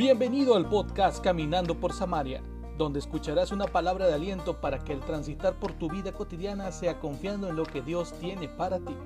Bienvenido al podcast Caminando por Samaria, donde escucharás una palabra de aliento para que el transitar por tu vida cotidiana sea confiando en lo que Dios tiene para ti.